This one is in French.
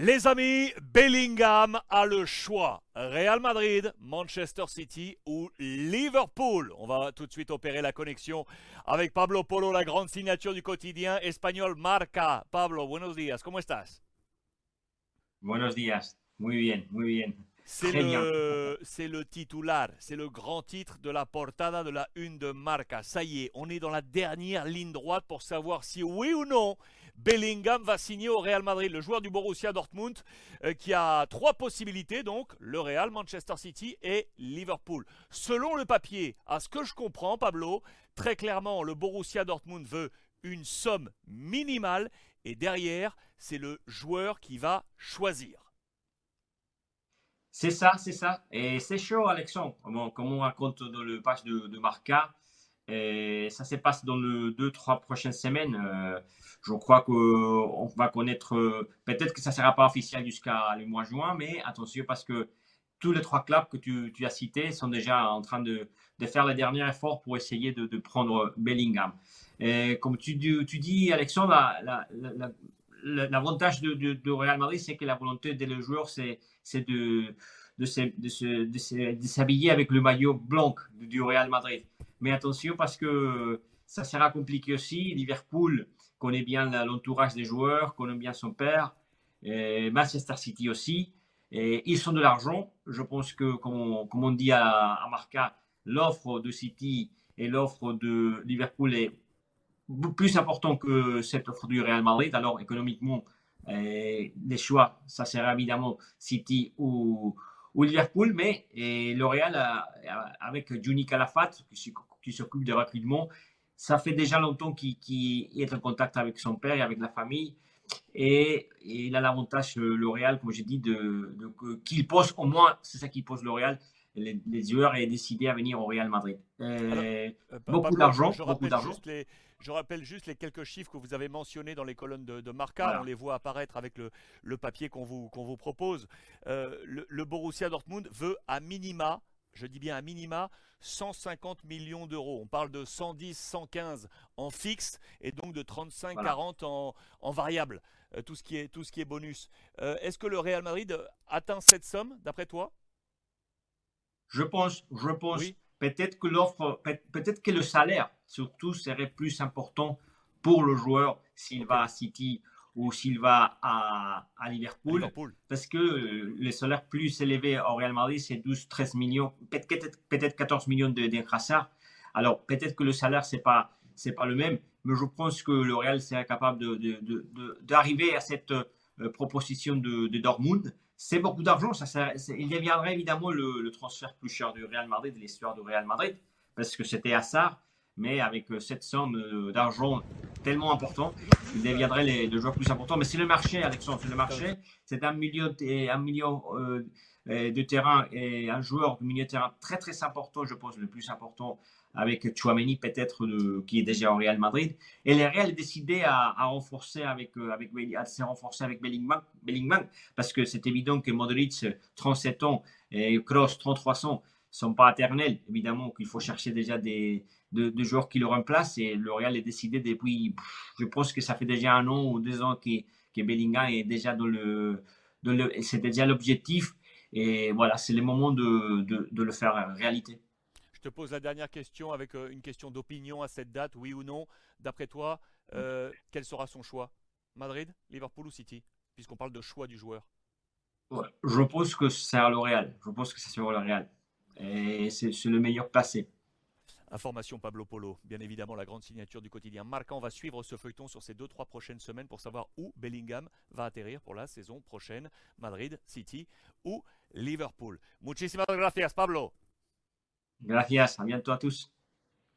Les amis, Bellingham a le choix. Real Madrid, Manchester City ou Liverpool. On va tout de suite opérer la connexion avec Pablo Polo, la grande signature du quotidien espagnol Marca. Pablo, buenos días, ¿cómo estás? Buenos días, muy bien, muy bien. C'est le, c'est le titular, c'est le grand titre de la portada de la une de Marca. Ça y est, on est dans la dernière ligne droite pour savoir si oui ou non Bellingham va signer au Real Madrid, le joueur du Borussia Dortmund, euh, qui a trois possibilités, donc le Real, Manchester City et Liverpool. Selon le papier, à ce que je comprends, Pablo, très clairement, le Borussia Dortmund veut une somme minimale et derrière, c'est le joueur qui va choisir. C'est ça, c'est ça. Et c'est chaud, Alexandre. comme on raconte dans le page de, Marca, et ça se passe dans les deux, trois prochaines semaines. Euh, je crois qu'on va connaître, euh, peut-être que ça ne sera pas officiel jusqu'à le mois juin, mais attention parce que tous les trois clubs que tu, as cités sont déjà en train de, faire les derniers efforts pour essayer de, prendre Bellingham. Et comme tu, dis, Alexandre, l'avantage de, de, Real Madrid, c'est que la volonté des joueurs, c'est de, s'habiller avec le maillot blanc du Real Madrid. Mais attention parce que ça sera compliqué aussi. Liverpool connaît bien l'entourage des joueurs, connaît bien son père, Manchester City aussi. Ils sont de l'argent. Je pense que, comme on, dit à Marca, l'offre de City et l'offre de Liverpool est plus important que cette offre du Real Madrid. Alors, économiquement, les choix, ça sera évidemment City ou, Liverpool, mais et le Real, avec Juni Calafat, qui s'occupe des recrutements, ça fait déjà longtemps qu'il est en contact avec son père et avec la famille. Et, il a l'avantage, L'Oréal, comme j'ai dit, qu'il pose, au moins, c'est ça qui pose L'Oréal, les, les joueurs aient décidé à venir au Real Madrid. Euh, beaucoup d'argent, beaucoup d'argent. Je rappelle juste les quelques chiffres que vous avez mentionnés dans les colonnes de, Marca. On les voit apparaître avec le, papier qu'on vous, qu'on vous propose. Euh, le, le, Borussia Dortmund veut à minima, je dis bien à minima, 150 millions d'euros. On parle de 110, 115 en fixe et donc de 35, 40 en, en variable. Euh, tout, ce qui est, tout ce qui est bonus. Euh, est-ce que le Real Madrid atteint cette somme, d'après toi? Je pense, je pense. Peut-être que l'offre, peut-être que le salaire, surtout, serait plus important pour le joueur s'il va à City ou s'il va à, Liverpool, parce que euh, les salaires plus élevés au Real Madrid, c'est 12-13 millions, peut-être peut 14 millions de, de Alors, peut-être que le salaire, ce n'est pas, pas le même, mais je pense que le Real serait capable d'arriver à cette proposition de, Dortmund. C'est beaucoup d'argent. Ça, il deviendrait évidemment le, transfert plus cher du Real Madrid, de l'histoire du Real Madrid, parce que c'était Assar mais avec euh, cette somme euh, d'argent tellement important, il deviendrait les, joueurs plus importants. Mais c'est le marché, Alexandre, c'est le marché. C'est un euh, de terrain et un joueur de milieu de terrain très très important, je pense le plus important avec Chouameni peut-être qui est déjà au Real Madrid. Et le Real a décidé à, renforcer avec avec à se renforcer avec Bellingham, Bellingham parce que c'est évident que Modric 37 ans et Kroos 33 ans sont pas éternels. Évidemment qu'il faut chercher déjà des, de, joueurs qui le remplacent et le Real est décidé depuis, je pense que ça fait déjà un an ou deux ans que, que Bellingham est déjà dans le, c'est déjà l'objectif et voilà, c'est le moment de, de, le faire réalité. Je te pose la dernière question avec euh, une question d'opinion à cette date, oui ou non. D'après toi, euh, quel sera son choix? Madrid, Liverpool ou City? Puisqu'on parle de choix du joueur. je pense que c'est le Real. Je pense que c'est sur le Real. Et c'est le meilleur passé. Information Pablo Polo, bien évidemment la grande signature du quotidien Marca. On va suivre ce feuilleton sur ces deux trois prochaines semaines pour savoir où Bellingham va atterrir pour la saison prochaine, Madrid, City ou Liverpool. Muchísimas gracias Pablo. Gracias, à bientôt à tous.